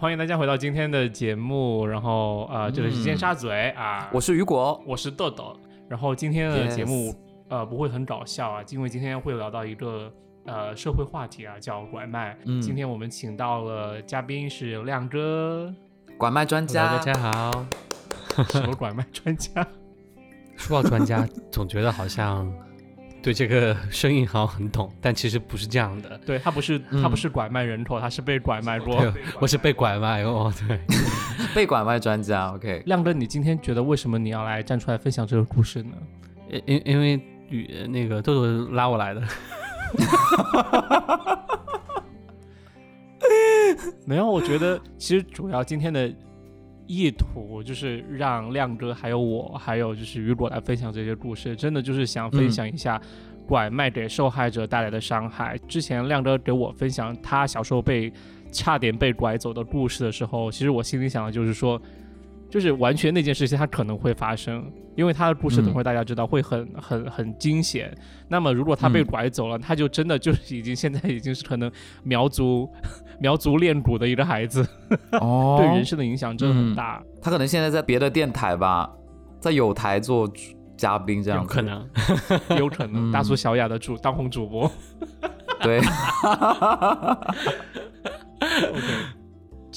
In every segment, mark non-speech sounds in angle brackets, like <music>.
欢迎大家回到今天的节目。然后呃，这里是尖沙咀啊，我是雨果，我是豆豆。然后今天的节目呃不会很搞笑啊，因为今天会聊到一个呃社会话题啊，叫拐卖。嗯今天我们请到了嘉宾是亮哥，拐卖专家，大家好。什么拐卖专家？<laughs> 说到专家，总觉得好像对这个声音好像很懂，但其实不是这样的。对他不是他不是拐卖人口，他是被拐卖过。我是被拐卖哦。对，<laughs> 被拐卖专家。OK，亮哥，你今天觉得为什么你要来站出来分享这个故事呢？因因因为与那个豆豆拉我来的。<laughs> 没有，我觉得其实主要今天的意图就是让亮哥还有我还有就是雨果来分享这些故事，真的就是想分享一下拐卖给受害者带来的伤害。之前亮哥给我分享他小时候被差点被拐走的故事的时候，其实我心里想的就是说。就是完全那件事情，它可能会发生，因为他的故事等会大家知道会很很很惊险。那么如果他被嗯拐走了，他就真的就是已经现在已经是可能苗族 <laughs> 苗族练蛊的一个孩子，哦 <laughs> 对人生的影响真的很嗯大。他可能现在在别的电台吧，在有台做嘉宾这样，有可能。<laughs> 有可能嗯大苏小雅的主当红主播。对，OK，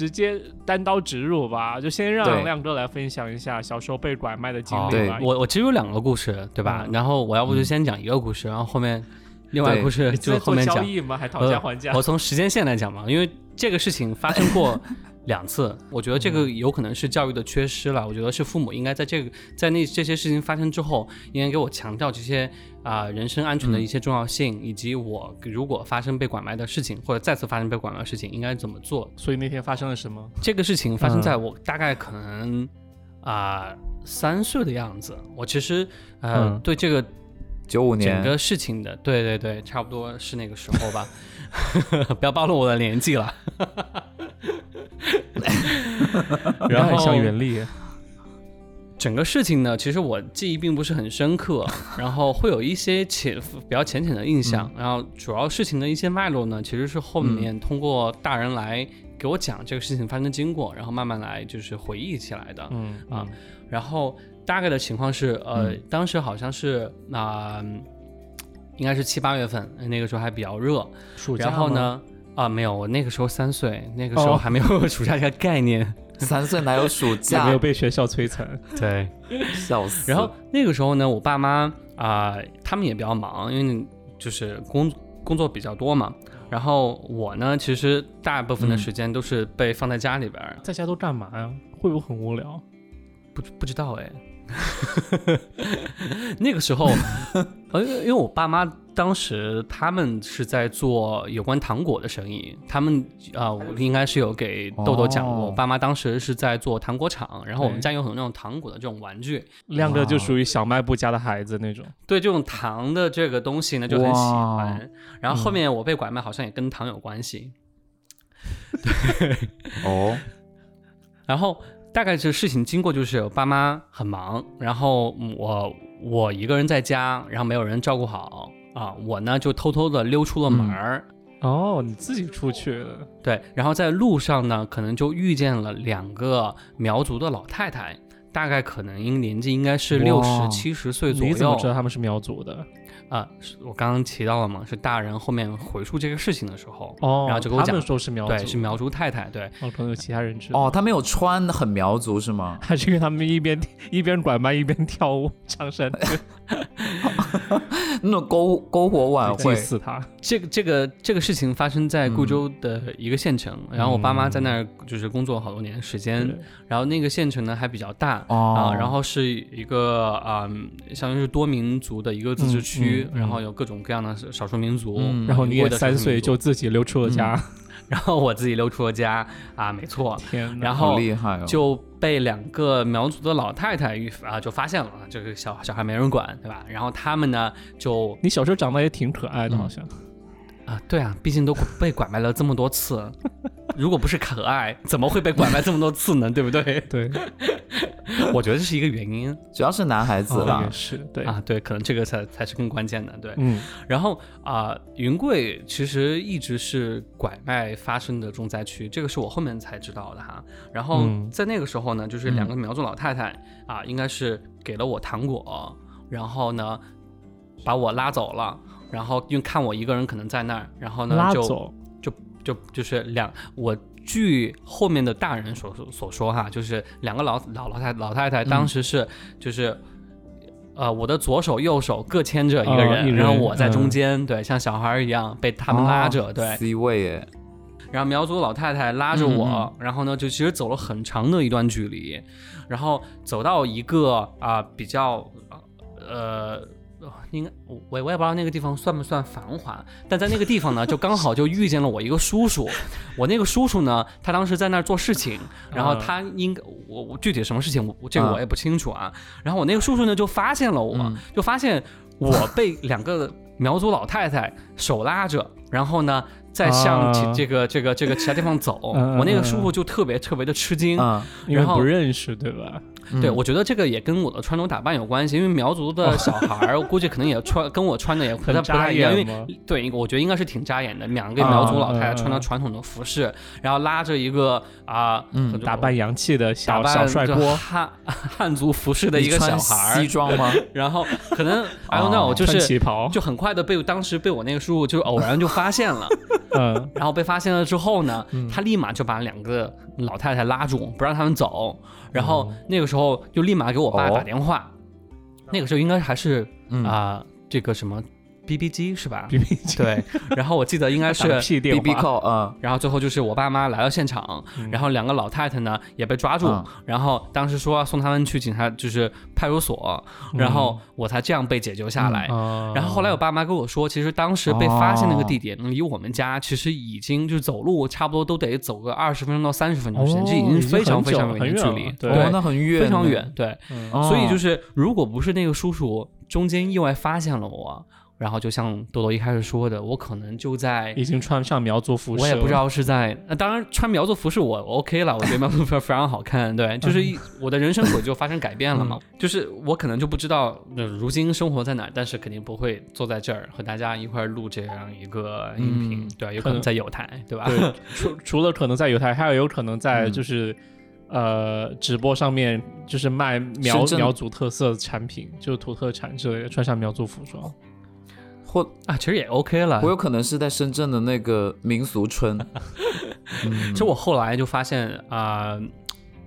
直接单刀直入吧，就先让亮哥来分享一下小时候被拐卖的经历吧。我我其实有两个故事，对吧？嗯然后我要不就先讲一个故事，然后后面另外一个故事就后面讲。交易吗？还讨价还价？我从时间线来讲嘛，因为这个事情发生过 <laughs> 两次，我觉得这个有可能是教育的缺失了。我觉得是父母应该在这个在那这些事情发生之后，应该给我强调这些啊、人身安全的一些重要性，以及我如果发生被拐卖的事情，或者再次发生被拐卖的事情，应该怎么做。所以那天发生了什么？这个事情发生在我大概可能啊、三岁的样子。我其实呃、嗯对这个九五年整，个事情的，对对对，差不多是那个时候吧。不要暴露我的年纪了。然后很像袁立，整个事情呢，其实我记忆并不是很深刻，然后会有一些浅比较浅浅的印象。然后主要事情的一些脉络呢，其实是后面通过大人来给我讲这个事情发生的经过，然后慢慢来就是回忆起来的。嗯啊然后大概的情况是，呃，嗯当时好像是那、应该是七八月份，那个时候还比较热。暑假然后？呢，啊，没有，我那个时候三岁，那个时候哦还没有 <laughs> 暑假这个概念。<laughs> 三岁哪有暑假？没有被学校摧残。对。笑死。然后那个时候呢，我爸妈啊、他们也比较忙，因为就是工工作比较多嘛。然后我呢，其实大部分的嗯时间都是被放在家里边儿，在家都干嘛呀？会不会很无聊？不不知道哎。<laughs> 那个时候，呃，因为我爸妈当时他们是在做有关糖果的生意，他们啊、我应该是有给豆豆讲过，哦我爸妈当时是在做糖果厂，然后我们家有很多那种糖果的这种玩具，亮哥就属于小卖部家的孩子那种。对这种糖的这个东西呢就很喜欢。然后后面我被拐卖，好像也跟糖有关系。对。哦，然后大概这事情经过就是我爸妈很忙，然后嗯我我一个人在家，然后没有人照顾好啊，我呢就偷偷的溜出了门儿。哦，你自己出去的。对，然后在路上呢，可能就遇见了两个苗族的老太太，大概可能应年纪应该是六十七十岁左你怎么右知道他们是苗族的？啊。是我刚刚提到了嘛，是大人后面回述这个事情的时候，哦，然后就跟我讲他们说是苗族，对，是苗族太太，对，哦，可能有其他人知道。哦，他没有穿很苗族是吗？<laughs> 还是因为他们一边 <laughs> 一边拐卖一边跳舞唱山歌 <laughs> <laughs> 那种篝篝火晚祭会，祀他。这个这个这个事情发生在固州的一个县城，然后我爸妈在那儿就是工作好多年时间，对。然后那个县城呢还比较大。哦。啊，然后是一个啊、相当于是多民族的一个自治区，然后有各种各样的少数民族，嗯。然后你也三岁就自己溜出了家，然后我自己溜出了家啊，没错，天！然好后厉害哦！就被两个苗族的老太太遇啊就发现了，这个小小孩没人管，对吧？然后他们呢就你小时候长得也挺可爱的，嗯好像。啊，对啊，毕竟都被拐卖了这么多次，如果不是可爱，怎么会被拐卖这么多次呢？对不对？<laughs> 对，我觉得这是一个原因主要是男孩子哦，是对，啊，对，可能这个才才是更关键的，对。嗯然后啊、云贵其实一直是拐卖发生的重灾区，这个是我后面才知道的哈。然后嗯在那个时候呢，就是两个苗族老太太啊、应该是给了我糖果，然后呢把我拉走了，然后因为看我一个人可能在那儿，然后呢就拉走，就就是两我。据后面的大人所所所说哈，就是两个老老老太老太太当时是就是。呃，我的左手右手各牵着一个哦人，一人然后我在中嗯间，对，像小孩一样被他们拉着，对，C 位耶，然后苗族老太太拉着我，然后呢，就其实走了很长的一段距离，然后走到一个啊、比较呃。呃应该我我也不知道那个地方算不算繁华，但在那个地方呢，就刚好就遇见了我一个叔叔。<laughs> 我那个叔叔呢，他当时在那儿做事情，然后他应该我我具体什么事情我我这个我也不清楚啊。然后我那个叔叔呢就发现了我，嗯就发现我被两个苗族老太太手拉着，然后呢再向这个这个这个其他地方走。我那个嗯叔叔就特别特别的吃惊。嗯，因为然后不认识，对吧？对，嗯。我觉得这个也跟我的穿着打扮有关系，因为苗族的小孩儿，我估计可能也穿跟我穿的也不太不太一样，因为对，我觉得应该是挺扎眼的。两个苗族老太太啊穿着传统的服饰，然后拉着一个啊，嗯打扮洋气的小小帅哥，汉 <laughs> 汉族服饰的一个小孩儿，西装吗？<laughs> 然后可能 I don't know，就是旗袍，就很快的被当时被我那个叔叔就偶然就发现了，<laughs> 嗯。然后被发现了之后呢，他立马就把两个老太太拉住，不让他们走。然后那个时候就立马给我爸哦。打电话，那个时候应该还是嗯。啊、这个什么 BB 机是吧？，B B 机对，然后我记得应该是 <laughs> 打屁电 B B 话，call，嗯，然后最后就是我爸妈来到现场，然后两个老太太呢也被抓住，嗯。然后当时说要送他们去警察就是派出所，然后我才这样被解救下来。啊然后后来我爸妈跟我说，其实当时被发现那个地点离我们家其实已经就是走路差不多都得走个二十分钟到三十分钟时间，这已经哦已经非常非常远的距离，对哦，那很远，非常远，。对。哦所以就是如果不是那个叔叔中间意外发现了我，然后就像豆豆一开始说的，我可能就在已经穿上苗族服饰，我也不知，道是在，呃、当然穿苗族服饰我我 OK 了，我觉得苗族服饰非常好看，对，就是一我的人生轨就发生改变了嘛，就是我可能就不知道、呃如今生活在哪，但是肯定不会坐在这儿和大家一块儿录这样一个音频，嗯对，有可能在有台，对吧？对，除除了可能在有台，还有有可能在嗯就是。呃，直播上面就是卖苗苗族特色产品，就土特产之类的，穿上苗族服装。或啊，其实也 OK 了我。有可能是在深圳的那个民俗村。<laughs> 嗯其实我后来就发现啊。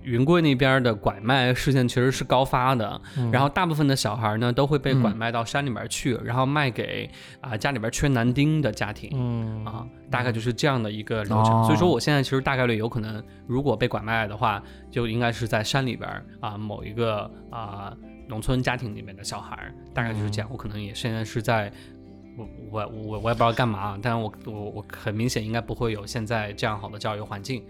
云贵那边的拐卖事件其实是高发的，嗯然后大部分的小孩呢都会被嗯拐卖到山里面去，然后卖给啊、家里边缺男丁的家庭。嗯啊，大概就是这样的一个流程。哦所以说，我现在其实大概率有可能，如果被拐卖的话，就应该是在山里边儿啊某一个啊农村家庭里面的小孩儿，大概就是这样。我可能也现在是在。我我我我也不知道干嘛，但是我我我很明显应该不会有现在这样好的教育环境，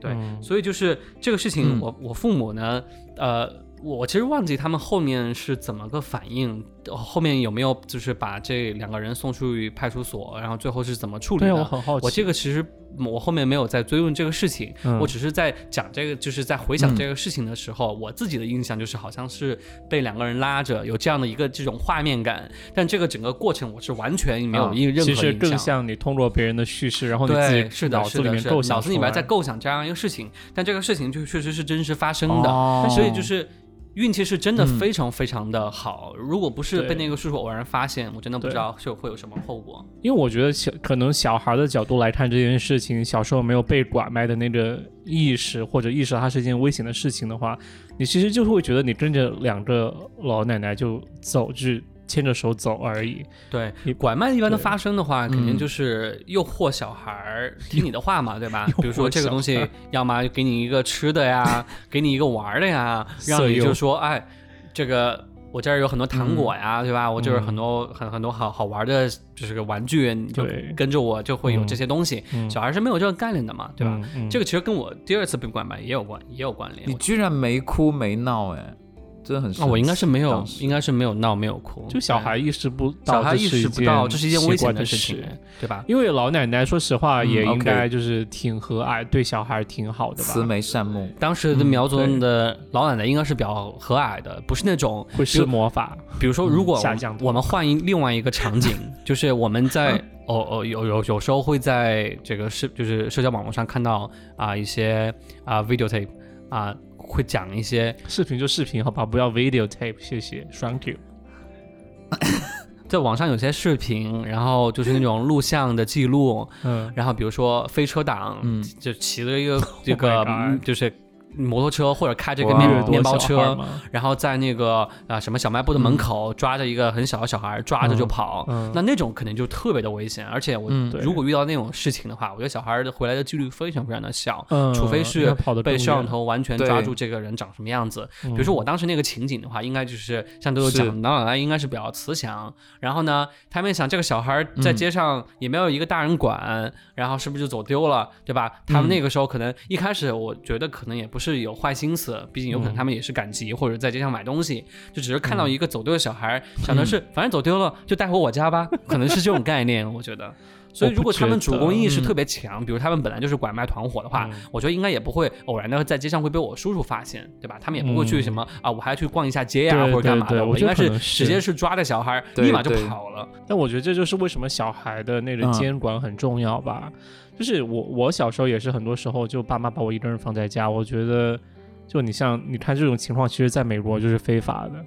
对，嗯所以就是这个事情嗯我，我父母呢，呃，我其实忘记他们后面是怎么个反应，呃后面有没有就是把这两个人送去派出所，然后最后是怎么处理？我很好奇。我这个其实我后面没有在追问这个事情，嗯。我只是在讲这个，就是在回想嗯。这个事情的时候，我自己的印象就是好像是被两个人拉着，有这样的一个这种画面感，但这个整个过程我是完全没有啊印任何印象。其实更像你通过别人的叙事，然后你自对，己是的，脑子里是的，是的面构想脑子里面在构想这样一个事情，但这个事情就确实是真实发生的，哦。所以就是运气是真的嗯非常非常的好。如果不是被那个叔叔偶然发现，我真的不知道是会有什么后果。因为我觉得小可能小孩的角度来看这件事情，小时候没有被拐卖的那个意识，或者意识到它是一件危险的事情的话，你其实就会觉得你跟着两个老奶奶就走，就是牵着手走而已。对你，拐卖一般的发生的话，肯定嗯就是诱惑小孩儿听你的话嘛，对吧？<laughs> 比如说这个东西，要么给你一个吃的呀，<laughs> 给你一个玩儿的呀，让你就说，哎，这个我这儿有很多糖果呀，对吧？我这儿很嗯多很很多好好玩的，就是个玩具，你就跟着我就会有嗯这些东西。嗯，小孩是没有这个概念的嘛，对吧？这个其实跟我第二次被拐卖也有关，也有关联。你居然没哭没闹哎，真的很神奇。啊，我应该是没有应该是没有闹，没有哭，就小孩意识不到，小孩意识不到，这是一件危险的事情，对吧？因为老奶奶说实话嗯也应该就是挺和蔼，对小孩挺好的吧，慈眉善目，当时的苗族人的老奶奶应该是比较和蔼的，不是那种会施魔法，比如说，如果我们换一另外一个场景，<laughs> 就是我们在 <laughs> 哦哦有有有时候会在这个社就是社交网络上看到啊、一些啊、video tape 啊、会讲一些视频就视频好吧，不要 video tape，谢谢，thank you。<laughs> 在网上有些视频，然后就是那种录像的记录，嗯，然后比如说飞车党，嗯。就骑着一个 <laughs> 这个、就是摩托车或者开着个面面包车，然后在那个啊、什么小卖部的门口抓着一个很小的小孩，抓着就跑，嗯。那那种肯定就特别的危险。而且我、如果遇到那种事情的话，我觉得小孩的回来的几率非常非常的小。嗯，除非是被，摄像头完全抓住这个人长什么样子，比比如说我当时那个情景的话，应该就是像都有是。讲，老奶奶应该是比较慈祥，然后呢，他们想这个小孩在街上也没有一个大人管，然后是不是就走丢了，对吧？他们那个时候可能一开始我觉得可能也不是有坏心思，毕竟有可能他们也是赶集或者在街上买东西，就只是看到一个走丢的小孩，想的是反正走丢了就带回我家吧，可能是这种概念，我觉得。所以，如果他们主攻意识特别强，比如他们本来就是拐卖团伙的话，嗯我觉得应该也不会偶然的在街上会被我叔叔发现，对吧？他们也不会去什么、啊，我还要去逛一下街呀、对或者干嘛的。我应该是直接是抓着小孩，对立马就跑了。但我觉得这就是为什么小孩的那个嗯监管很重要吧。就是我我小时候也是很多时候就爸妈把我一个人放在家，我觉得就你像你看这种情况，其实在美国就是非法的。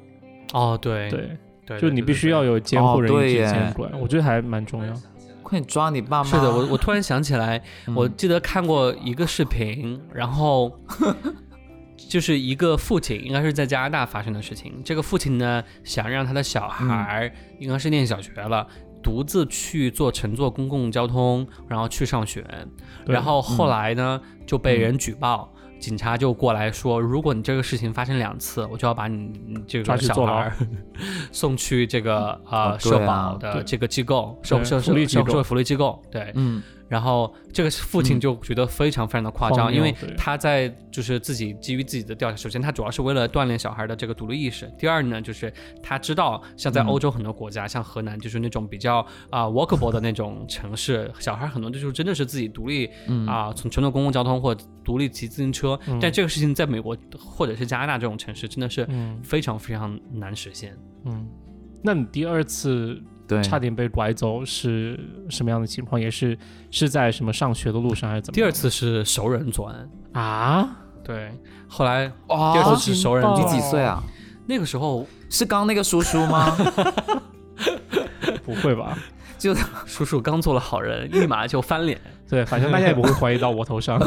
哦，对对，对，就你必须要有。监护人一起哦对耶监管，我觉得还蛮重要。快点抓你爸妈！是的，我我突然想起来，<laughs> 嗯我记得看过一个视频，然后 <laughs> 就是一个父亲，应该是在加拿大发生的事情。这个父亲呢，想让他的小孩儿，应该是念小学了。独自去坐乘坐公共交通，然后去上学，然后后来呢、就被人举报，警察就过来说，如果你这个事情发生两次，我就要把你你这个小孩 <laughs> 送去这个呃社保的这个机构，社对社福利机构。社社会福利机构，对，嗯，然后这个父亲就觉得非常非常的夸张，因为他在就是自己基于自己的调查，首先他主要是为了锻炼小孩的这个独立意识，第二呢就是他知道像在嗯欧洲很多国家，像河南就是那种比较啊、walkable 的那种城市，小孩很多就是真的是自己独立嗯。啊、从乘坐公共交通或者独立骑自行车，嗯。但这个事情在美国或者是加拿大这种城市真的是嗯。非常非常难实现。嗯，那你第二次对，差点被拐走是什么样的情况？也是是在什么上学的路上还是怎么？第二次是熟人作案，啊，对，后来哇第二次是熟人你几岁啊？那个时候是刚那个叔叔吗？<laughs> 不会吧？就 <laughs> 叔叔刚做了好人，立马就翻脸。对，反正大家也不会怀疑到我头上。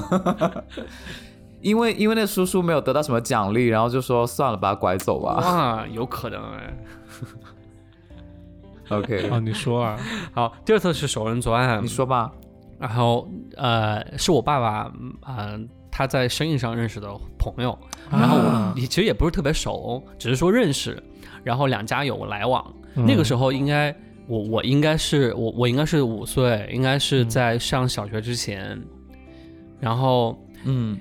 <laughs> 因为因为那叔叔没有得到什么奖励，然后就说算了，把他拐走吧。哇，有可能哎。OK，哦，你说啊，<laughs> 好，第二次是熟人作案你，说吧。然后呃，是我爸爸，嗯、呃他在生意上认识的朋友，然后啊我其实也不是特别熟，只是说认识，然后两家有来往。嗯。那个时候应该我我应该是我我应该是五岁，应该是嗯。在上小学之前，然后嗯。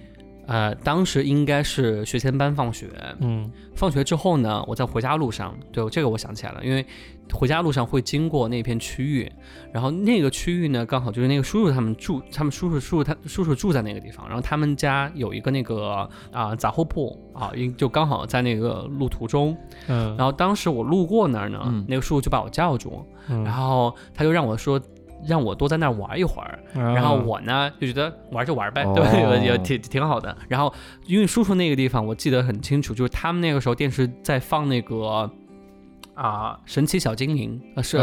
呃当时应该是学前班放学，嗯。放学之后呢，我在回家路上，对这个我想起来了，因为回家路上会经过那片区域，然后那个区域呢，刚好就是那个叔叔他们住，他们叔叔叔叔他叔叔住在那个地方，然后他们家有一个那个啊、杂货铺啊，因就刚好在那个路途中，嗯，然后当时我路过那儿呢，嗯那个叔叔就把我叫住，嗯然后他就让我说。让我多在那儿玩一会儿，然然后我呢就觉得玩就玩呗，哦对吧？也也挺挺好的。然后因为叔叔那个地方我记得很清楚，就是他们那个时候电视在放那个啊、神奇小精灵，呃是、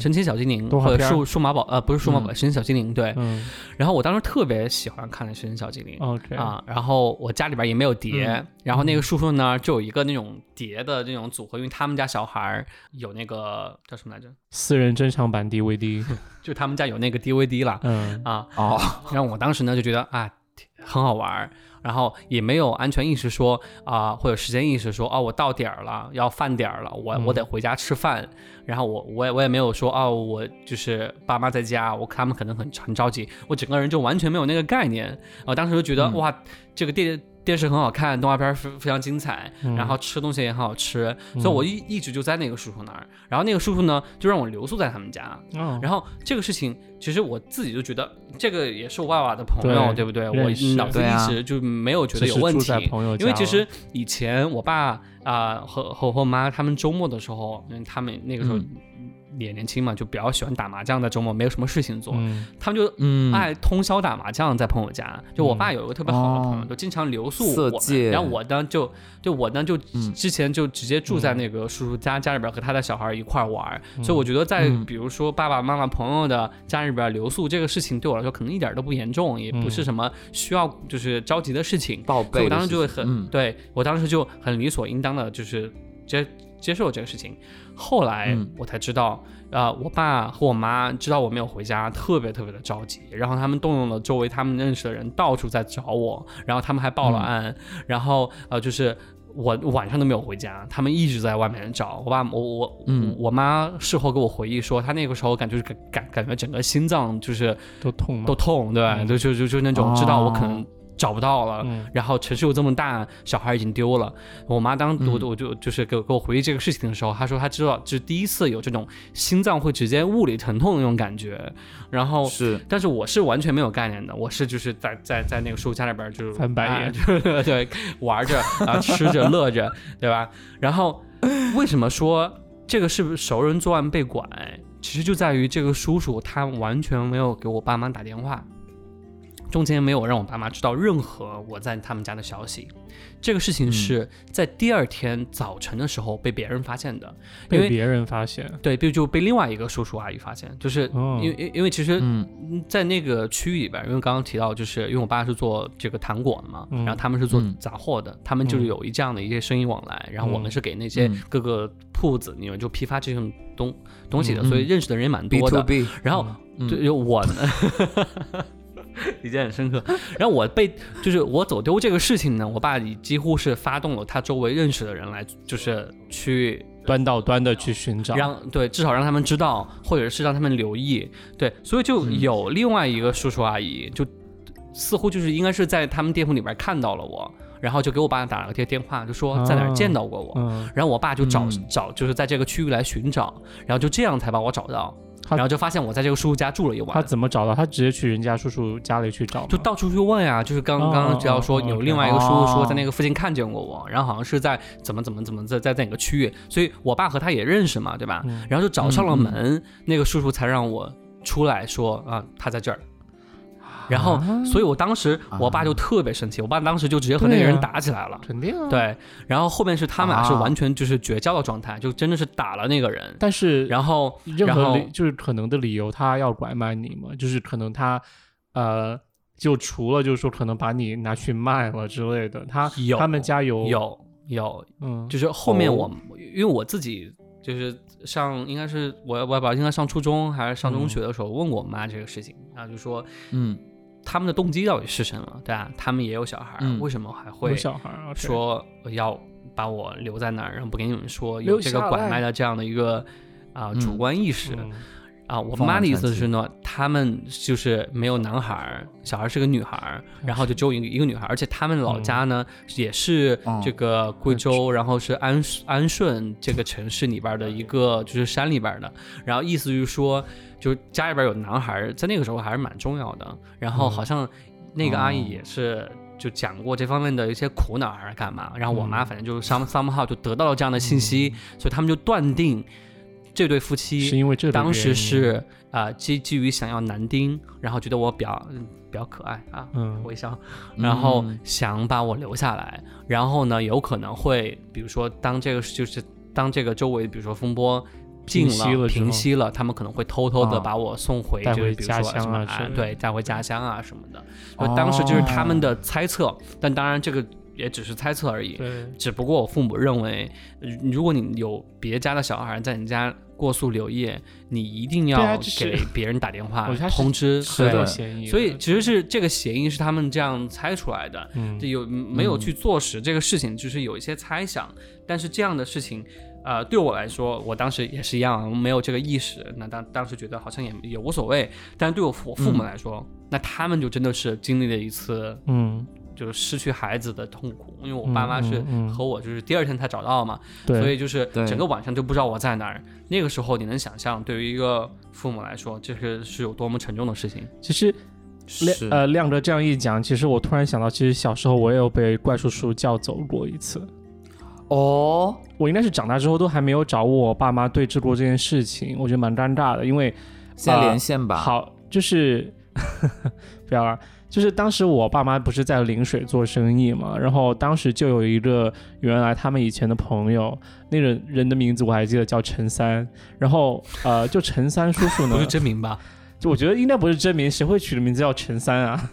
神奇小精灵或者数数码宝呃不是数码宝，嗯。神奇小精灵对。嗯。然后我当时特别喜欢看神奇小精灵。，OK，啊，然后我家里边也没有碟，嗯。然后那个叔叔呢就有一个那种碟的那种组合，因为他们家小孩有那个叫什么来着，私人珍藏版 DVD，<laughs> 就他们家有那个 DVD 了，嗯。啊，哦，然后我当时呢就觉得啊挺很好玩儿，然后也没有安全意识说啊、或者时间意识说哦我到点儿了要饭点儿了，我、嗯。我得回家吃饭，然后我我也我也没有说哦我就是爸妈在家，我他们可能很很着急，我整个人就完全没有那个概念，啊、当时就觉得、嗯。哇这个电电视很好看，动画片儿非非常精彩，嗯然后吃东西也很好吃，所以我一一直就在那个叔叔那儿。然后那个叔叔呢，就让我留宿在他们家。哦，然后这个事情，其实我自己就觉得，这个也是我爸爸的朋友，对对不对？我脑子一直就没有觉得有问题因为其实以前我爸啊、和和和我妈他们周末的时候，嗯，他们那个时候嗯也年轻嘛，就比较喜欢打麻将，在周末没有什么事情做，嗯。他们就嗯，爱通宵打麻将，在朋友家。就我嗯。爸有一个特别好的朋友，哦。就经常留宿我然后我呢就就我呢就嗯。之前就直接住在那个叔叔家家里边，和他的小孩一块儿玩儿。嗯。所以我觉得在嗯。比如说爸爸妈妈朋友的家里边留宿这个事情，对我来说可能一点都不严重，也不是嗯。什么需要就是着急的事情。所以我当时就会很，嗯。对我当时就很理所应当的，就是接接受这个事情。后来嗯。我才知道，呃，我爸和我妈知道我没有回家，特别特别的着急，然后他们动用了周围他们认识的人，到处在找我，然后他们还报了嗯。案，然后呃，就是。我晚上都没有回家，他们一直在外面找。我爸。我我嗯。我妈事后给我回忆说，她那个时候感觉感感感觉整个心脏就是都痛都痛，对，嗯。就就就就那种知道我可能哦找不到了，嗯然后城市又这么大，小孩已经丢了。我妈当嗯我我就就是给我给我回忆这个事情的时候，她说她知道，就是第一次有这种心脏会直接物理疼痛的那种感觉。然后，是但是我是完全没有概念的，我是就是在在在那个叔叔家里边就是翻白眼 <laughs> 对玩着啊吃着乐着，对吧？<laughs> 然后为什么说这个是不是熟人作案被拐？其实就在于这个叔叔他完全没有给我爸妈打电话。中间没有让我爸妈知道任何我在他们家的消息，这个事情是在第二天早晨的时候被别人发现的，因为被别人发现，对，被就被另外一个叔叔阿姨发现，就是哦。因为因为因为其实在那个区域里边，因为刚刚提到，就是因为我爸是做这个糖果的嘛，嗯。然后他们是做嗯。杂货的，他们就是有一这样的一些生意往来，然后我们是给那些嗯。各个铺子，你们就批发这种东东西的，嗯。所以认识的人也蛮多的。然后就我呢，<laughs> <laughs> <laughs> 理解很深刻。然后我被就是我走丢这个事情呢，我爸几乎是发动了他周围认识的人来，就是去端到端的去寻找，让对至少让他们知道，或者是让他们留意。对，所以就有另外一个叔叔阿姨，就似乎就是应该是在他们店铺里边看到了我，然后就给我爸打了个电电话，就说在哪儿见到过我。嗯，然后我爸就找、嗯找，就是在这个区域来寻找，然后就这样才把我找到，他然后就发现我在这个叔叔家住了一晚。他怎么找到？他直接去人家叔叔家里去找，就到处去问呀、就是刚哦刚刚只要说有另外一个叔叔说哦在那个附近看见过我，然后好像是在怎么怎么怎么在在在哪个区域，所以我爸和他也认识嘛，对吧？嗯然后就找上了门，那个叔叔才让我出来说啊他在这儿。然后，啊所以我当时我爸就特别生气，我爸当时就直接和那个人打起来了。肯定啊，。对，然后后面是他们俩是啊完全就是绝交的状态，就真的是打了那个人。但是然后，任然后何就是可能的理由，他要拐卖你嘛？就是可能他呃，就除了就是说可能把你拿去卖了之类的，他有他们家有有有嗯，就是后面哦我、因为我自己就是上应该是我我我应该上初中还是上中学的时候、问过我妈这个事情，然后就说嗯他们的动机到底是什么，对吧、他们也有小孩为什么还会说要把我留在那儿，然后不给你们说有这个拐卖的这样的一个啊、嗯。主观意识。嗯。啊，我妈的意思是呢，他们就是没有男孩儿，小孩儿是个女孩儿，然后就只有一个一个女孩儿，而且他们老家呢、也是哦这个贵州，然后是安安顺这个城市里边儿的一个就是山里边儿的，然后意思就是说，就家里边有男孩儿，在那个时候还是蛮重要的，然后好像那个阿姨哦也是。就讲过这方面的一些苦恼还是干嘛，然后我妈嗯。反正就是 some somehow 就得到了这样的信息，所以他们就断定这对夫妻是因为这个当时是啊、基基于想要男丁，然后觉得我比较嗯比较可爱啊，嗯。微笑，然后嗯。想把我留下来，然后呢，有可能会比如说当这个就是当这个周围比如说风波。静了平息了，他们可能会偷偷的啊把我送回，就是比如说家乡什么啊对，带回家乡啊什么的。就当时就是他们的猜测，但当然这个也只是猜测而已。对只不过我父母认为，呃如果你有别家的小孩在你家过宿留夜，你一定要给别人打电话通知，很对所以其实是这个嫌疑是他们这样猜出来的，嗯有没有去坐实这个事情，就是有一些猜想。但是这样的事情，呃，对我来说，我当时也是一样，没有这个意识。那当当时觉得好像也也无所谓，但是对我父我父母来说，那他们就真的是经历了一次嗯就是失去孩子的痛苦，因为我爸妈嗯是和我就是第二天才找到嘛，对，所以就是整个晚上就不知道我在哪儿。那个时候你能想象，对于一个父母来说，这个是有多么沉重的事情。其实亮呃亮哥这样一讲，其实我突然想到，其实小时候我也有被怪叔叔叫走过一次。哦，我应该是长大之后都还没有找我爸妈对峙过这件事情，我觉得蛮尴尬的，因为现在连线吧。，好就是 <laughs> 不要了，就是当时我爸妈不是在陵水做生意嘛，然后当时就有一个原来他们以前的朋友，那个人的名字我还记得叫陈三，然后呃，就陈三叔叔呢 <laughs> 不是，真名吧？就我觉得应该不是真名，谁会取的名字叫陈三啊？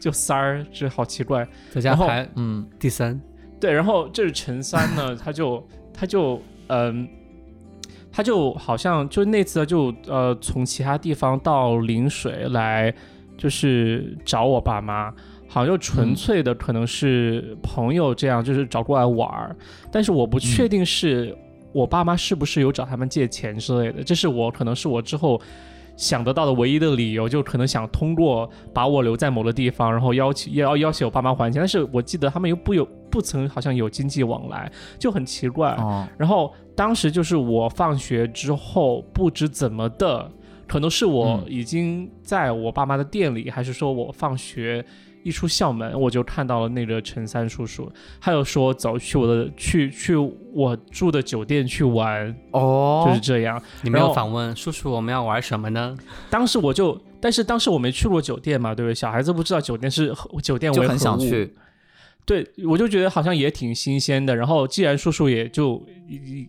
就三儿，这好奇怪。然后在家排嗯，第三，对，然后这是陈三呢，他就他就嗯、他就好像就那次就呃从其他地方到陵水来，就是找我爸妈，好像就纯嗯粹的可能是朋友这样，就是找过来玩儿，但是我不确定是我爸妈是不是有找他们借钱之类的，这是我可能是我之后。想得到的唯一的理由，就可能想通过把我留在某个地方，然后要求要要求我爸妈还钱，但是我记得他们又不有不曾好像有经济往来，就很奇怪。哦，然后当时就是我放学之后，不知怎么的，可能是我嗯已经在我爸妈的店里，还是说我放学一出校门，我就看到了那个陈三叔叔，他又说走去我的去去我住的酒店去玩，哦，就是这样。你没有反问叔叔我们要玩什么呢？当时我就，但是当时我没去过酒店嘛，对不对？小孩子不知道酒店是酒店为何就很想去。对，我就觉得好像也挺新鲜的。然后既然叔叔也就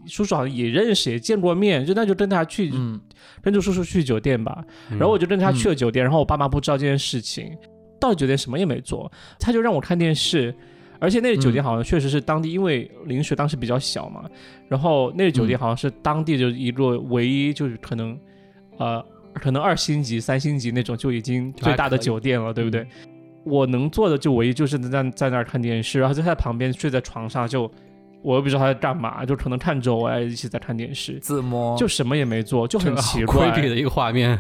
叔叔好像也认识，也见过面，就那就跟他去，嗯，跟着叔叔去酒店吧。然后我就跟他去了酒店，然后我爸妈不知道这件事情，到酒店什么也没做，他就让我看电视。而且那个酒店好像确实是当地，因为陵水当时比较小嘛，然后那个酒店好像是当地就一个唯一就是可能，呃，可能二星级、三星级那种就已经最大的酒店了，对不对？我能做的就唯一就是在在那儿看电视，然后就在旁边睡在床上，就我又不知道他在干嘛，就可能看着我一起在看电视，自摸就什么也没做，就很奇亏怪。的一个画面。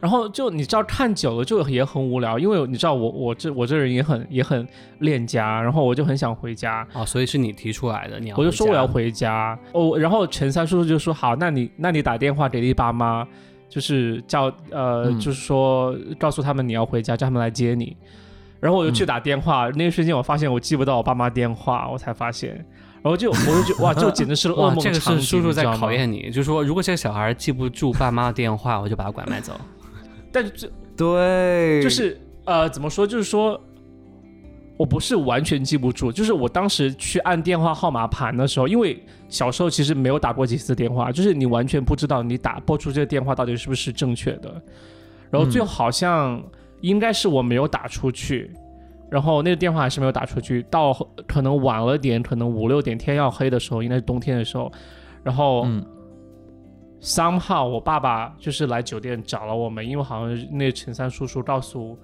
然后就你知道看久了就也很无聊，因为你知道我我这我这人也很也很恋家，然后我就很想回家，哦，所以是你提出来的，你要我就说我要回回家哦，然后陈三叔叔就说好，那你那你打电话给你爸妈，就是叫呃、嗯就是说告诉他们你要回家，叫他们来接你。然后我就去打电话，那一瞬间我发现我记不到我爸妈电话，我才发现，然后就我就觉得哇，这简直是 <laughs> 噩梦这个是叔叔在考验你，就是说，如果这个小孩记不住爸妈的电话，我就把他拐卖走。但是这对，就是呃，怎么说？就是说，我不是完全记不住，就是我当时去按电话号码盘的时候，因为小时候其实没有打过几次电话，就是你完全不知道你打拨出这个电话到底是不是正确的。然后最后好像应该是我没有打出去，然后那个电话还是没有打出去，到可能晚了点，可能五六点天要黑的时候，应该是冬天的时候，然后。嗯 somehow 我爸爸就是来酒店找了我们，因为好像那陈三叔叔告诉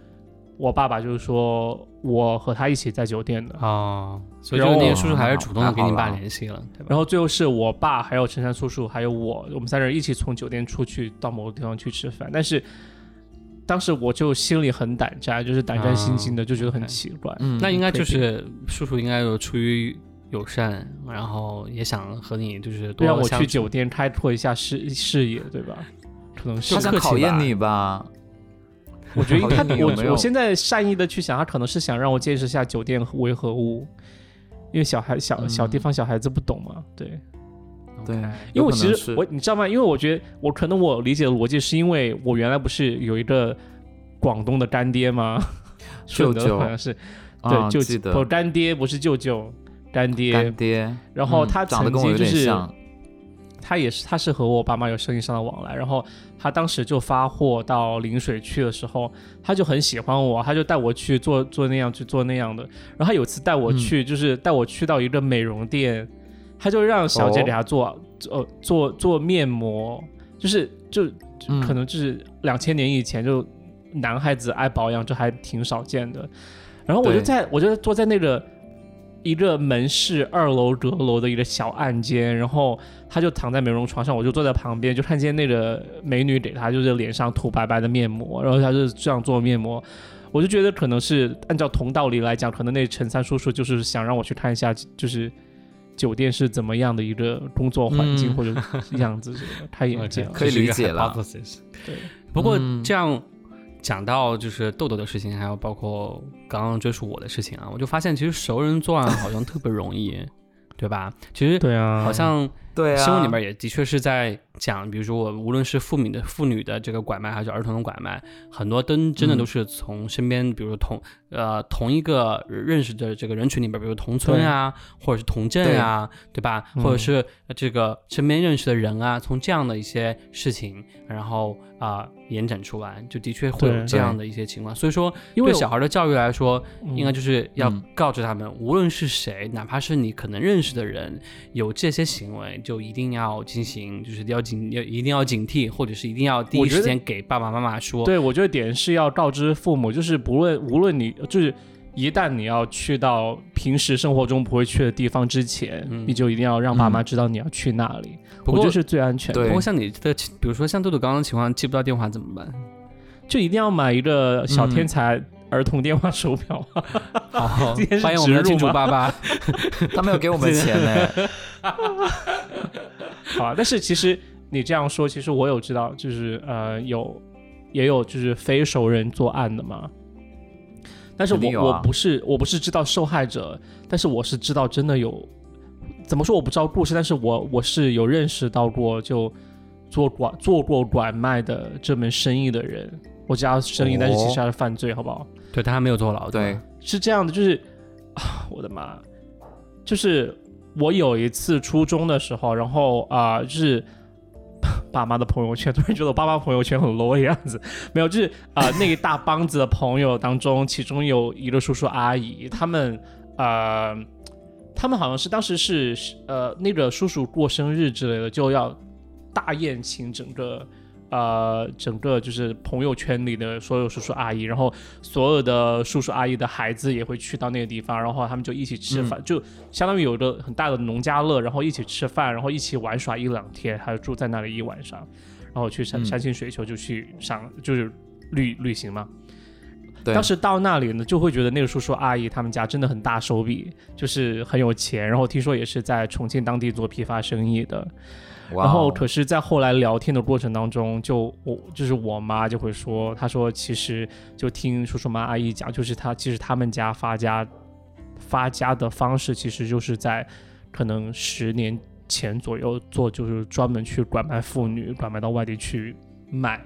我爸爸，就是说我和他一起在酒店的。哦，所以就那个叔叔还是主动的跟你爸联系了，对吧？然后最后是我爸还有陈三叔叔还有我，我们三人一起从酒店出去到某个地方去吃饭，但是当时我就心里很胆战，就是胆战心惊的，就觉得很奇怪。嗯，那应该就是叔叔应该有出于友善，然后也想和你就是多让我去酒店开拓一下视视野，对吧？可能是他想考验你吧？我觉得他考验你有没有我我现在善意的去想，他可能是想让我见识一下酒店为何物，因为小孩小嗯小地方小孩子不懂嘛，对。对，因为我其实我你知道吗？因为我觉得我可能我理解的逻辑是因为我原来不是有一个广东的干爹吗？舅 <laughs> 舅好像是啊对舅记得不干爹不是舅舅干爹，干爹，嗯然后他曾长得跟我有经就是点像，他也是，他是和我爸妈有生意上的往来，然后他当时就发货到陵水去的时候，他就很喜欢我，他就带我去做做那样去做那样的。然后他有次带我去，就是带我去到一个美容店，他就让小姐哦给他做、呃做做面膜，就是就可能就是两千年以前就男孩子爱保养，这还挺少见的。然后我就在我就坐在那个一个门市二楼阁楼的一个小暗间，然后他就躺在美容床上，我就坐在旁边，就看见那个美女给他就是脸上涂白白的面膜，然后他就这样做面膜。我就觉得可能是按照同道理来讲，可能那陈三叔叔就是想让我去看一下，就是酒店是怎么样的一个工作环境嗯或者样子之类的，开眼界了。可以理解了对，不过嗯这样讲到就是豆豆的事情，还有包括刚刚追溯我的事情啊，我就发现其实熟人作案好像特别容易，对吧？其实对啊，好像对啊，新闻里面也的确是在讲，比如说我无论是妇女的妇女的这个拐卖，还是儿童的拐卖，很多都真的嗯都是从身边，比如说同呃同一个认识的这个人群里边，比如同村啊，或者是同镇啊，对吧？嗯或者是呃这个身边认识的人啊，从这样的一些事情，然后啊、延展出来，就的确会有这样的一些情况。所以说，因为对小孩的教育来说，嗯应该就是要嗯告知他们，无论是谁，哪怕是你可能认识的人，有这些行为，就一定要进行，就是要警要一定要警惕，或者是一定要第一时间给爸爸妈妈说。对，我觉得点是要告知父母，就是不论无论你就是一旦你要去到平时生活中不会去的地方之前，嗯你就一定要让爸妈知道你要去那里，不过我觉得是最安全的。对不过像你的，比如说像豆豆刚刚的情况，接不到电话怎么办？就一定要买一个小嗯天才儿童电话手表啊！<laughs> 好今天，是欢迎我们的金主爸爸。<laughs> 他没有给我们钱呢。<laughs> 好啊，但是其实你这样说，其实我有知道，就是呃有也有就是非熟人作案的嘛。但是我、我不是我不是知道受害者，但是我是知道真的有，怎么说我不知道故事，但是我我是有认识到过就做拐做过拐卖的这门生意的人，我知道生意，但是其实他是犯罪，好不好？对他还没有坐牢，对，是这样的，就是啊，我的妈，就是我有一次初中的时候，然后啊、就是爸妈的朋友圈，突然觉得我爸妈朋友圈很 low 的样子，没有，就是啊、那一大帮子的朋友当中，其中有一个叔叔阿姨，他们呃，他们好像是当时是呃那个叔叔过生日之类的，就要大宴请整个。呃，整个就是朋友圈里的所有叔叔阿姨，然后所有的叔叔阿姨的孩子也会去到那个地方，然后他们就一起吃饭，就相当于有一个很大的农家乐，然后一起吃饭，然后一起玩耍一两天，还有住在那里一晚上，然后去山嗯山清水秀就去上就是旅旅行嘛。对，当时到那里呢，就会觉得那个叔叔阿姨他们家真的很大手笔，就是很有钱，然后听说也是在重庆当地做批发生意的。然后可是，在后来聊天的过程当中，就我就是我妈就会说，她说其实就听叔叔妈阿姨讲，就是她其实他们家发家发家的方式，其实就是在可能十年前左右做，就是专门去拐卖妇女，拐卖到外地去卖。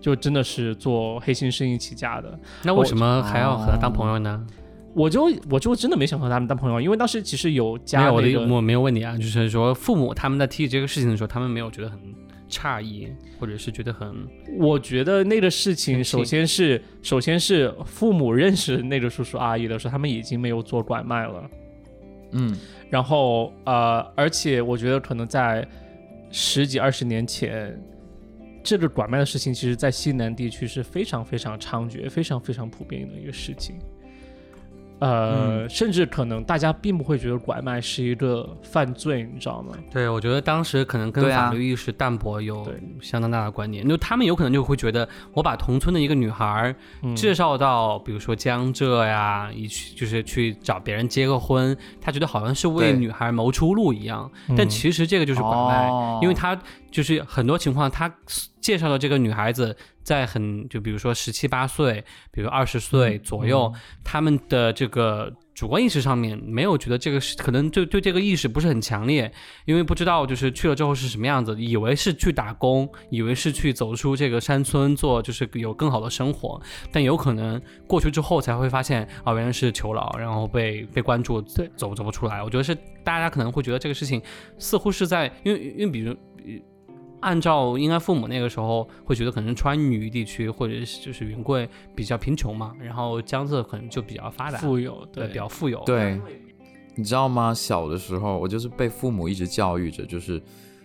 就真的是做黑心生意起家的，那为什么还要和他当朋友呢？我就我就真的没想和他们当朋友，因为当时其实有没有，我加那个的我没有问你啊，就是说父母他们在提起这个事情的时候，他们没有觉得很诧异，或者是觉得很我觉得那个事情，首先是首先是父母认识那个叔叔阿姨的时候，他们已经没有做拐卖了。嗯，然后呃，而且我觉得可能在十几二十年前，这个拐卖的事情，其实在西南地区是非常非常猖獗、非常非常普遍的一个事情。呃，甚至可能大家并不会觉得拐卖是一个犯罪，你知道吗？对，我觉得当时可能跟法律意识淡薄有相当大的关联。就他们有可能就会觉得，我把同村的一个女孩介绍到，比如说江浙呀，一去就是去找别人结个婚，他觉得好像是为女孩谋出路一样。嗯但其实这个就是拐卖，哦因为他就是很多情况，他介绍的这个女孩子在很就比如说十七八岁，比如二十岁左右，他们的这个主观意识上面没有觉得这个是可能对对这个意识不是很强烈，因为不知道就是去了之后是什么样子，以为是去打工，以为是去走出这个山村做就是有更好的生活，但有可能过去之后才会发现啊原来是囚牢，然后被被关注，对走走不出来。我觉得是大家可能会觉得这个事情似乎是在因为因为比如。按照应该父母那个时候会觉得，可能川渝地区或者是就是云贵比较贫穷嘛，然后江浙可能就比较发达，富有，对，对比较富有。对，你知道吗？小的时候，我就是被父母一直教育着，就是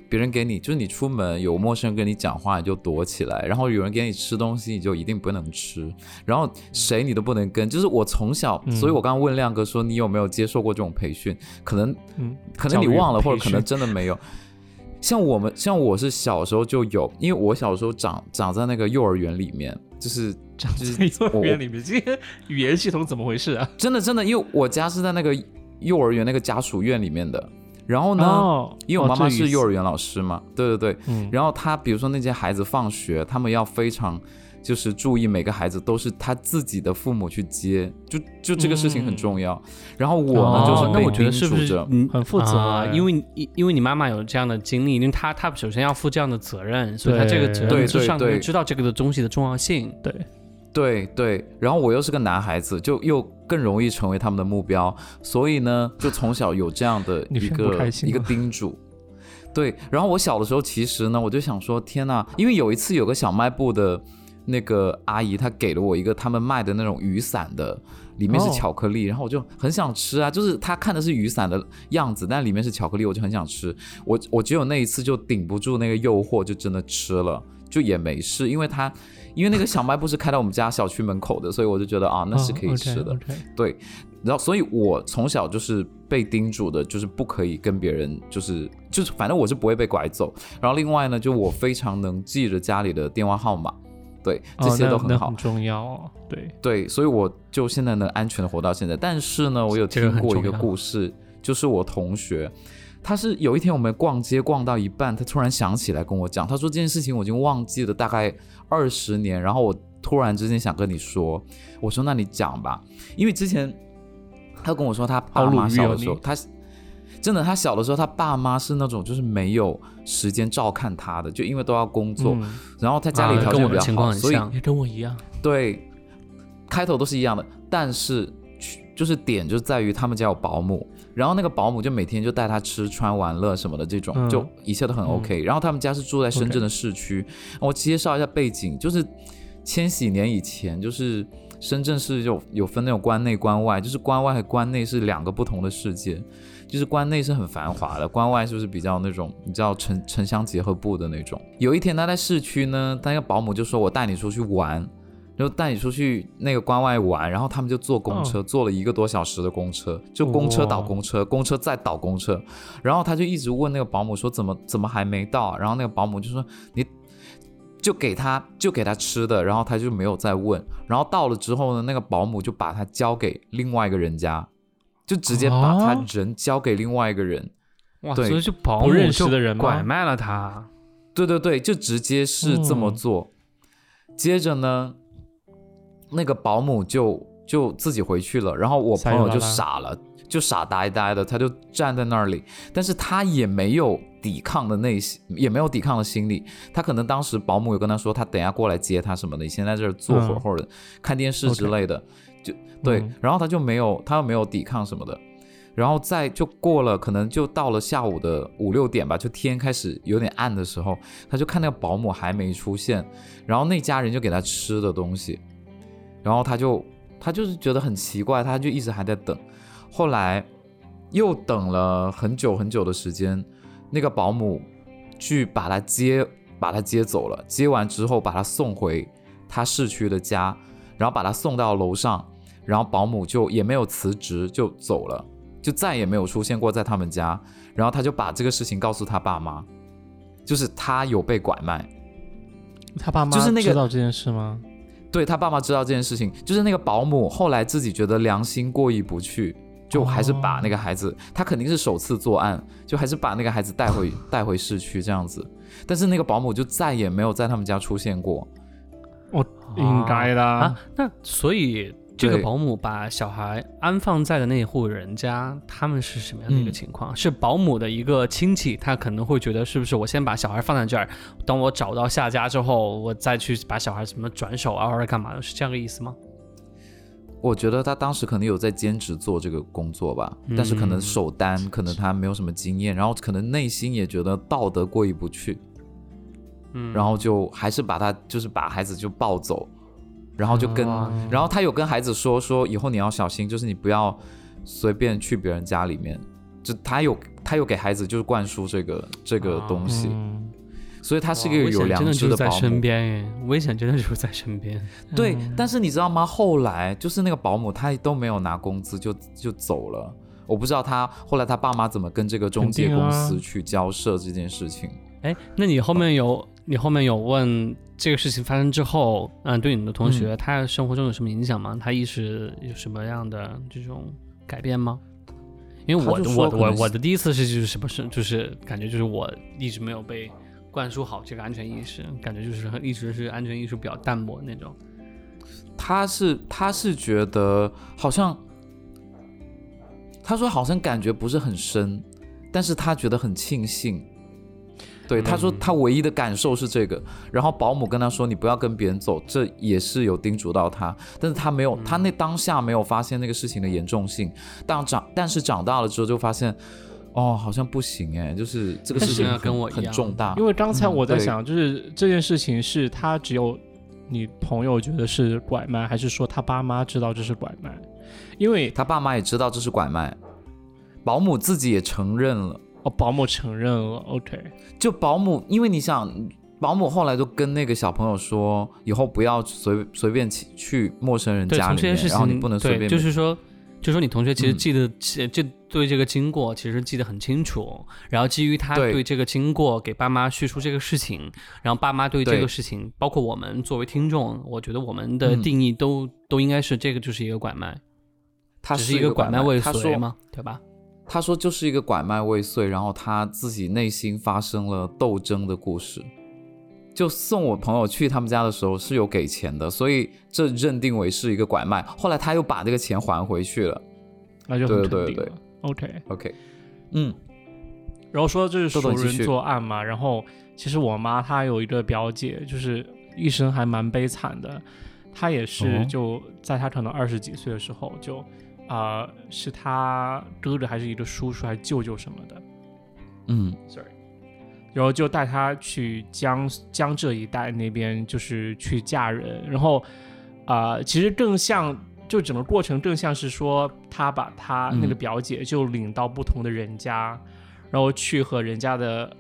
别人给你，就是你出门有陌生人跟你讲话，你就躲起来；然后有人给你吃东西，你就一定不能吃；然后谁你都不能跟。就是我从小，嗯所以我刚刚问亮哥说，你有没有接受过这种培训？可能嗯，可能你忘了，或者可能真的没有。像我们，像我是小时候就有，因为我小时候长长在那个幼儿园里面，就是长就是在幼儿园里面，这些语言系统怎么回事啊？<laughs> 真的真的，因为我家是在那个幼儿园那个家属院里面的，然后呢，哦，因为我妈妈是幼儿园，园老师嘛，对对对，嗯，然后他比如说那些孩子放学，他们要非常就是注意每个孩子都是他自己的父母去接，就就这个事情很重要。然后我呢、哦就是被那我觉得叮是不是，嗯很负责啊哎因为因因为你妈妈有这样的经历，因为她她首先要负这样的责任，所以她这个责任之上，对对她就知道这个的东西的重要性。对，对对，然后我又是个男孩子，就又更容易成为他们的目标，所以呢，就从小有这样的 <laughs> 一个一个叮嘱。对，然后我小的时候，其实呢，我就想说，天呐，因为有一次有个小卖部的那个阿姨，她给了我一个他们卖的那种雨伞的，里面是哦巧克力，然后我就很想吃啊，就是她看的是雨伞的样子，但里面是巧克力，我就很想吃。我我只有那一次就顶不住那个诱惑，就真的吃了，就也没事，因为它因为那个小卖部是开到我们家小区门口的，所以我就觉得啊，那是可以吃的。对，然后所以我从小就是被叮嘱的，就是不可以跟别人，就是就是反正我是不会被拐走。然后另外呢，就我非常能记着家里的电话号码，对，这些哦都很好。重要哦。对，对，所以我就现在能安全的活到现在。但是呢，我有听过一个故事，就是我同学，他是有一天我们逛街逛到一半，他突然想起来跟我讲，他说这件事情我已经忘记了大概二十年，然后我突然之间想跟你说，我说那你讲吧，因为之前他跟我说他爸好妈小的时候他。真的，他小的时候，他爸妈是那种就是没有时间照看他的，就因为都要工作，嗯然后他家里啊条件比较好，所以。也跟我一样。对，开头都是一样的，但是就是点就在于他们家有保姆，然后那个保姆就每天就带他吃穿玩乐什么的，这种、嗯就一切都很 OK、然后他们家是住在深圳的市区，我介绍一下背景，就是千禧年以前就是。深圳是有有分那种关内关外，就是关外和关内是两个不同的世界，就是关内是很繁华的，关外就是比较那种你知道城城乡结合部的那种。有一天他在市区呢，他那个保姆就说：“我带你出去玩。”就带你出去那个关外玩，然后他们就坐公车，坐了一个多小时的公车，就公车倒公车，公车再倒公车，然后他就一直问那个保姆说怎么怎么还没到啊，然后那个保姆就说你就给他就给他吃的，然后他就没有再问，然后到了之后呢，那个保姆就把他交给另外一个人家，就直接把他啊人交给另外一个人，哇，对所以就保不姆就认识的人吗？拐卖了他。对对对，就直接是这么嗯做。接着呢，那个保姆就就自己回去了，然后我朋友就傻了，就傻呆呆的，他就站在那里，但是他也没有抵抗的内心，也没有抵抗的心理。他可能当时保姆有跟他说，他等下过来接他什么的，你先在这儿坐会儿嗯。或者看电视之类的，就对嗯，然后他就没有，他又没有抵抗什么的。然后再就过了，可能就到了下午的五六点吧，就天开始有点暗的时候，他就看那个保姆还没出现，然后那家人就给他吃的东西，然后他就他就是觉得很奇怪，他就一直还在等，后来又等了很久很久的时间，那个保姆去把他接把他接走了，接完之后把他送回他市区的家，然后把他送到楼上，然后保姆就也没有辞职就走了。就再也没有出现过在他们家，然后他就把这个事情告诉他爸妈，就是他有被拐卖，他爸妈就是那个知道这件事吗？对他爸妈知道这件事情，就是那个保姆后来自己觉得良心过意不去，就还是把那个孩子，他肯定是首次作案，就还是把那个孩子带回 <laughs> 带回市区这样子，但是那个保姆就再也没有在他们家出现过，应该的啊。那所以这个保姆把小孩安放在的那户人家，他们是什么样的一个嗯情况？是保姆的一个亲戚，他可能会觉得是不是我先把小孩放在这儿，等我找到下家之后，我再去把小孩什么转手啊或者干嘛的，是这样个意思吗？我觉得他当时可能有在兼职做这个工作吧，但是可能嗯首单，可能他没有什么经验，然后可能内心也觉得道德过意不去，嗯然后就还是把他就是把孩子就抱走，然后就跟，哦然后他有跟孩子说说以后你要小心，就是你不要随便去别人家里面，就他有他有给孩子就是灌输这个这个东西，嗯，所以他是一个有哇危险真的良知就是在身保姆。边耶，危险真的就是在身边。对，嗯但是你知道吗？后来就是那个保姆，他都没有拿工资就就走了。我不知道他后来他爸妈怎么跟这个中介公司去交涉这件事情。哎，那你后面有你后面有问这个事情发生之后，嗯，对你的同学，他生活中有什么影响吗？他意识有什么样的这种改变吗？因为我我我我的第一次是就是什么是就是感觉就是我一直没有被灌输好这个安全意识，感觉就是一直是安全意识比较淡薄那种。他是他是觉得好像，他说好像感觉不是很深，但是他觉得很庆幸。对，他说他唯一的感受是这个，然后保姆跟他说你不要跟别人走，这也是有叮嘱到他，但是他没有，他那当下没有发现那个事情的严重性，但长但是长大了之后就发现，哦，好像不行哎，就是这个事情跟我很重大。因为刚才我在想，就是这件事情是他只有你朋友觉得是拐卖，还是说他爸妈知道这是拐卖？因为他爸妈也知道这是拐卖，保姆自己也承认了。哦，保姆承认了，OK。就保姆，因为你想，保姆后来就跟那个小朋友说，以后不要随随便去去陌生人家里面，然后你不能随便。就是说，就说你同学其实记得，就对这个经过其实记得很清楚。然后基于他对这个经过给爸妈叙述这个事情，然后爸妈对这个事情，包括我们作为听众，我觉得我们的定义都都应该是这个就是一个拐卖，他是一个拐卖未遂吗？对吧？他说就是一个拐卖未遂，然后他自己内心发生了斗争的故事。就送我朋友去他们家的时候是有给钱的，所以这认定为是一个拐卖。后来他又把这个钱还回去了，那就对对对，OK OK，嗯。然后说这是熟人作案嘛？然后其实我妈她有一个表姐，就是一生还蛮悲惨的。她也是就在她可能二十几岁的时候就。啊，是他哥哥还是一个叔叔还是舅舅什么的？嗯，sorry，然后就带他去江江浙一带那边，就是去嫁人。然后啊，其实更像，就整个过程更像是说，他把他那个表姐就领到不同的人家，然后去和人家的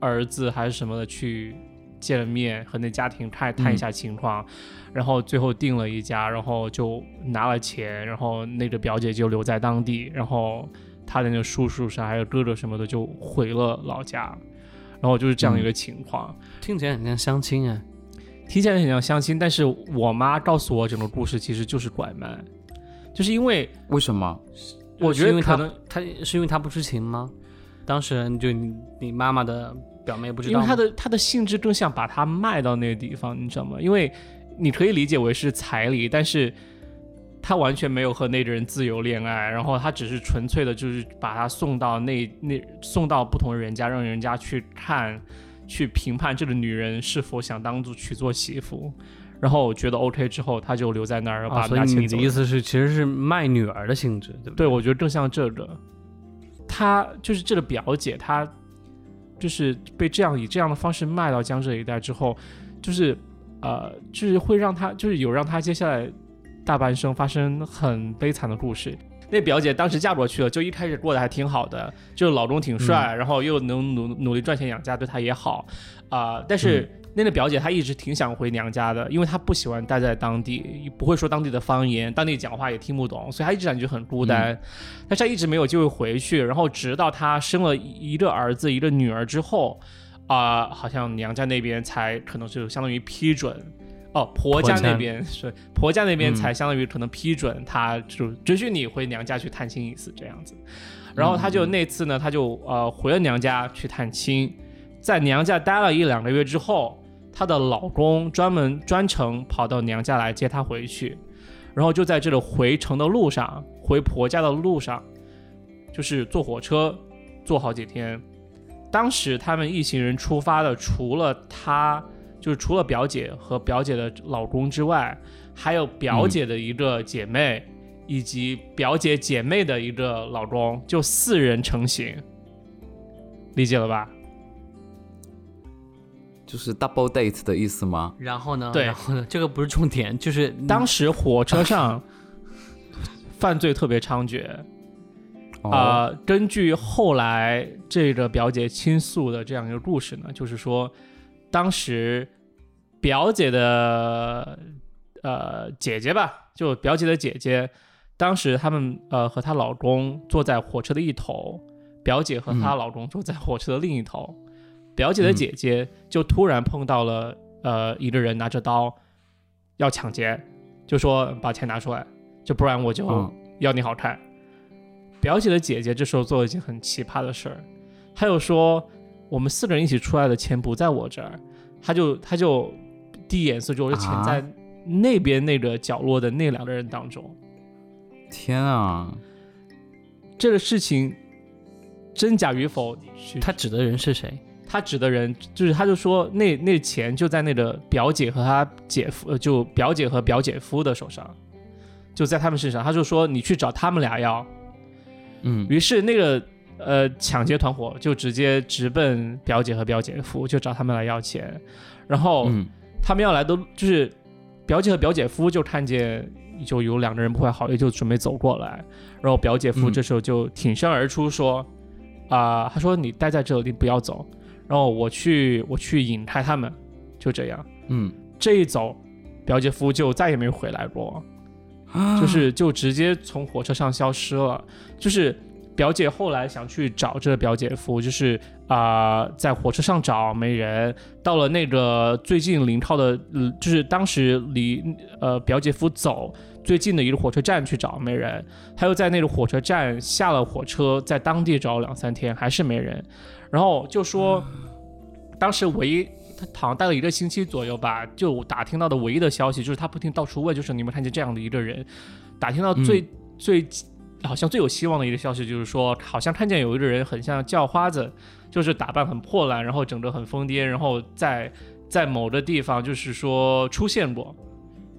儿子还是什么的去见了面，和那家庭探探一下情况。然后最后定了一家，然后就拿了钱，然后那个表姐就留在当地，然后他的那个叔叔啥还有哥哥什么的就回了老家，然后就是这样一个情况，听起来很像相亲啊，听起来很像相亲，但是我妈告诉我整个故事其实就是拐卖，就是因为为什么？我觉得可能他是因为他不知情吗？当事人就你你妈妈的表妹不知道，因为她的她的性质更像把他卖到那个地方，你知道吗？因为。你可以理解为是彩礼，但是他完全没有和那个人自由恋爱，然后他只是纯粹的，就是把他送到那 <laughs> 那送到不同人家，让人家去看，去评判这个女人是否想当做娶做媳妇，然后我觉得 OK 之后，他就留在那儿把所以你的意思是，其实是卖女儿的性质，对不对？对，我觉得更像这个，他就是这个表姐，她就是被这样以这样的方式卖到江浙一带之后，就是。呃，就是会让她，就是有让她接下来大半生发生很悲惨的故事。那表姐当时嫁过去了，就一开始过得还挺好的，就老公挺帅，然后又能努努力赚钱养家，对她也好啊。但是那个表姐她一直挺想回娘家的，因为她不喜欢待在当地，不会说当地的方言，当地讲话也听不懂，所以她一直感觉很孤单。但是她一直没有机会回去，然后直到她生了一个儿子一个女儿之后。啊，好像娘家那边才可能就相当于批准，哦，婆家那边是婆家那边才相当于可能批准，他就准许你回娘家去探亲一次这样子。然后他就那次呢，他就呃回了娘家去探亲，在娘家待了一两个月之后，她的老公专门专程跑到娘家来接她回去，然后就在这个回城的路上，回婆家的路上，就是坐火车坐好几天。当时他们一行人出发的，除了他，就是除了表姐和表姐的老公之外，还有表姐的一个姐妹，以及表姐姐妹的一个老公，就四人成行。理解了吧？就是 double date 的意思吗？然后呢？对，然后呢？这个不是重点，就是当时火车上 <laughs> 犯罪特别猖獗。啊，根据后来这个表姐倾诉的这样一个故事呢，就是说，当时表姐的呃姐姐吧，就表姐的姐姐，当时他们呃和她老公坐在火车的一头，表姐和她老公坐在火车的另一头，表姐的姐姐就突然碰到了呃一个人拿着刀要抢劫，就说把钱拿出来，就不然我就嗯要你好看。表姐的姐姐这时候做了一件很奇葩的事儿，她又说我们四个人一起出来的钱不在我这儿，她就她就递眼色，就我的钱啊在那边那个角落的那两个人当中。天啊，这个事情真假与否，去他指的人是谁？他指的人就是，他就说那那钱就在那个表姐和他姐夫，呃，就表姐和表姐夫的手上，就在他们身上。他就说你去找他们俩要。嗯于是那个呃抢劫团伙就直接直奔表姐和表姐夫，就找他们来要钱。然后嗯他们要来的就是表姐和表姐夫就看见就有两个人不怀好意，就准备走过来。然后表姐夫嗯这时候就挺身而出说：“啊、他说你待在这里不要走，然后我去我去引开他们。”就这样，嗯，这一走，表姐夫就再也没回来过。啊就是就直接从火车上消失了。就是表姐后来想去找这个表姐夫，就是啊、在火车上找没人，到了那个最近临靠的，呃就是当时离呃表姐夫走最近的一个火车站去找没人，他又在那个火车站下了火车，在当地找了两三天还是没人，然后就说当时唯一。他好像待了一个星期左右吧，就打听到的唯一的消息就是他不停到处问，就是你们看见这样的一个人，打听到最、最好像最有希望的一个消息就是说，好像看见有一个人很像叫花子，就是打扮很破烂，然后整个很疯癫，然后在在某个地方就是说出现过，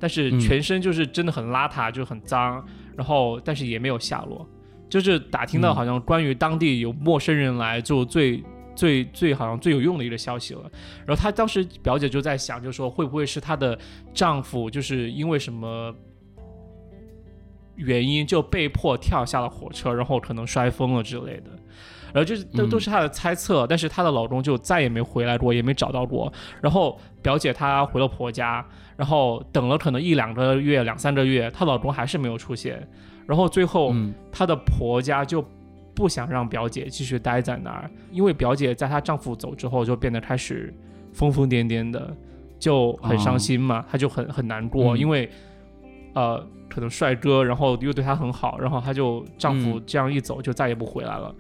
但是嗯全身就是真的很邋遢，就很脏，然后但是也没有下落，就是打听到嗯好像关于当地有陌生人来就最。最最好像最有用的一个消息了，然后她当时表姐就在想，就说会不会是她的丈夫就是因为什么原因就被迫跳下了火车，然后可能摔疯了之类的。然后就是都嗯。都是她的猜测，但是她的老公就再也没回来过，也没找到过。然后表姐她回了婆家，然后等了可能一两个月、两三个月，她老公还是没有出现。然后最后嗯。她的婆家就不想让表姐继续待在那儿，因为表姐在她丈夫走之后就变得开始疯疯癫癫的，就很伤心嘛，她就很很难过，嗯。因为呃可能帅哥，然后又对她很好，然后她就丈夫嗯。这样一走就再也不回来了，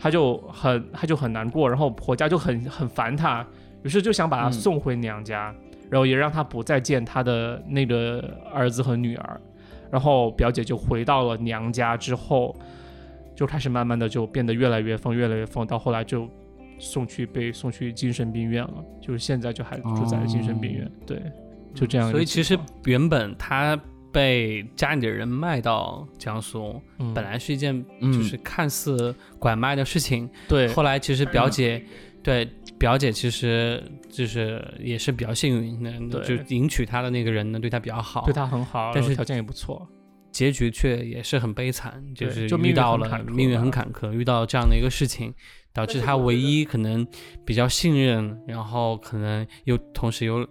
她就很她就很难过，然后婆家就很很烦她，于是就想把她嗯送回娘家，然后也让她不再见她的那个儿子和女儿。然后表姐就回到了娘家之后，就开始慢慢的就变得越来越疯，越来越疯，到后来就送去被送去精神病院了，就是现在就还住在精神病院，对，就这样。所以其实原本他被家里的人卖到江苏，嗯。本来是一件嗯。就是看似拐卖的事情，对。后来其实表姐对表姐其实就是也是比较幸运的，就迎娶她的那个人呢对她比较好，对她很好，但是条件也不错，结局却也是很悲惨，就是遇到了命运很坎坷，遇到这样的一个事情，导致他唯一可能比较信任，然后可能又同时有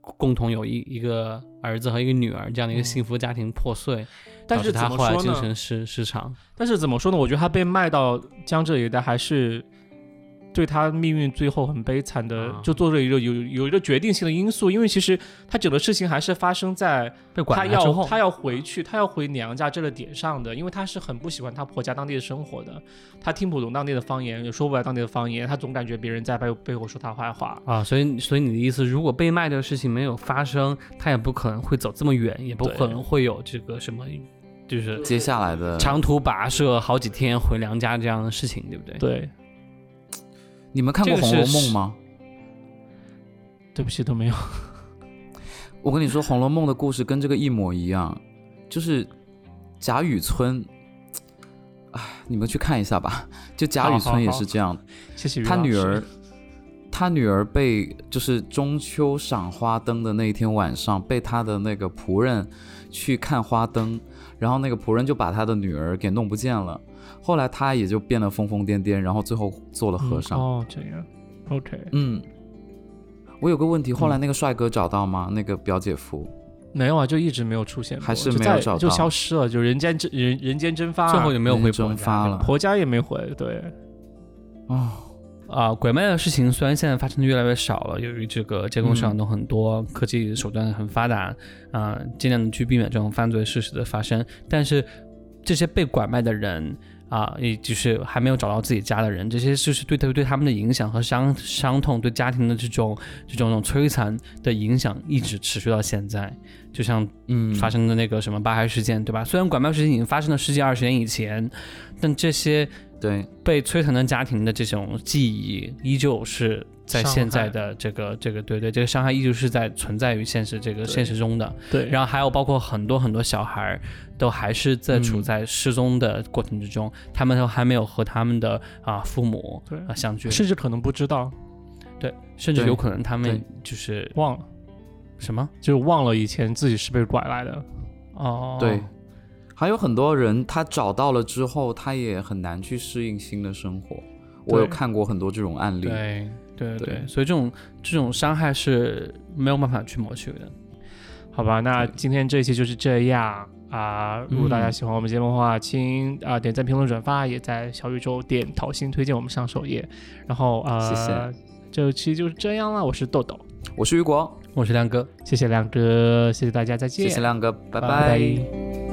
共同有一一个儿子和一个女儿这样的一个嗯幸福家庭破碎，但是导致他？后来精神失失常。但是怎么说呢？我觉得他被卖到江浙一带，还是对他命运最后很悲惨的，啊就做了一个有有一个决定性的因素。因为其实他整个事情还是发生在被拐他卖之后，要他要回去，他要回娘家这个点上的，因为他是很不喜欢他婆家当地的生活的，他听不懂当地的方言，也说不来当地的方言，他总感觉别人在背背后说他坏话。啊，所以所以你的意思，如果被卖的事情没有发生，他也不可能会走这么远，也不可能会有这个什么，就是接下来的长途跋涉好几天回娘家这样的事情，对不对？对，你们看过《红楼梦》吗？对不起都没有。<laughs> 我跟你说，《红楼梦》的故事跟这个一模一样，就是贾雨村。哎，你们去看一下吧。就贾雨村也是这样，谢谢他女儿，他女儿被就是中秋赏花灯的那一天晚上，被他的那个仆人去看花灯，然后那个仆人就把他的女儿给弄不见了。后来他也就变得疯疯癫癫，然后最后做了和尚。嗯哦，这样，OK，嗯，我有个问题，后来那个帅哥找到吗？那个表姐夫？没有啊，就一直没有出现过，还是没有找到就消失了，就人间蒸人人间蒸发，最后也没有回婆家蒸发了婆家也没回，对。哦，啊，拐卖的事情虽然现在发生的越来越少了，由于这个监控摄像头很多，科技手段很发达，啊，尽量的去避免这种犯罪事实的发生，但是这些被拐卖的人。啊，也就是还没有找到自己家的人，这些就是对他对他们的影响和伤伤痛，对家庭的这种这种种摧残的影响一直持续到现在。就像嗯发生的那个什么八孩事件，对吧？虽然拐卖事件已经发生了十几二十年以前，但这些对被摧残的家庭的这种记忆依旧是。在现在的这个这个对对，这个伤害依旧是在存在于现实这个现实中的。对，然后还有包括很多很多小孩都还是在处在失踪的过程之中，他们都还没有和他们的啊父母啊相聚，甚至可能不知道。对，甚至有可能他们就是忘了什么，就忘了以前自己是被拐来的。哦，对，还有很多人他找到了之后，他也很难去适应新的生活。我有看过很多这种案例。对。对对，所以这种这种伤害是没有办法去抹去的，好吧？那今天这一期就是这样啊！如果大家喜欢我们节目的话，请啊点赞、评论、转发，也在小宇宙点桃心推荐我们上首页。然后啊，谢谢。这期就是这样了，我是豆豆，我是雨果，我是亮哥，谢谢亮哥，谢谢大家，再见。谢谢亮哥，拜拜。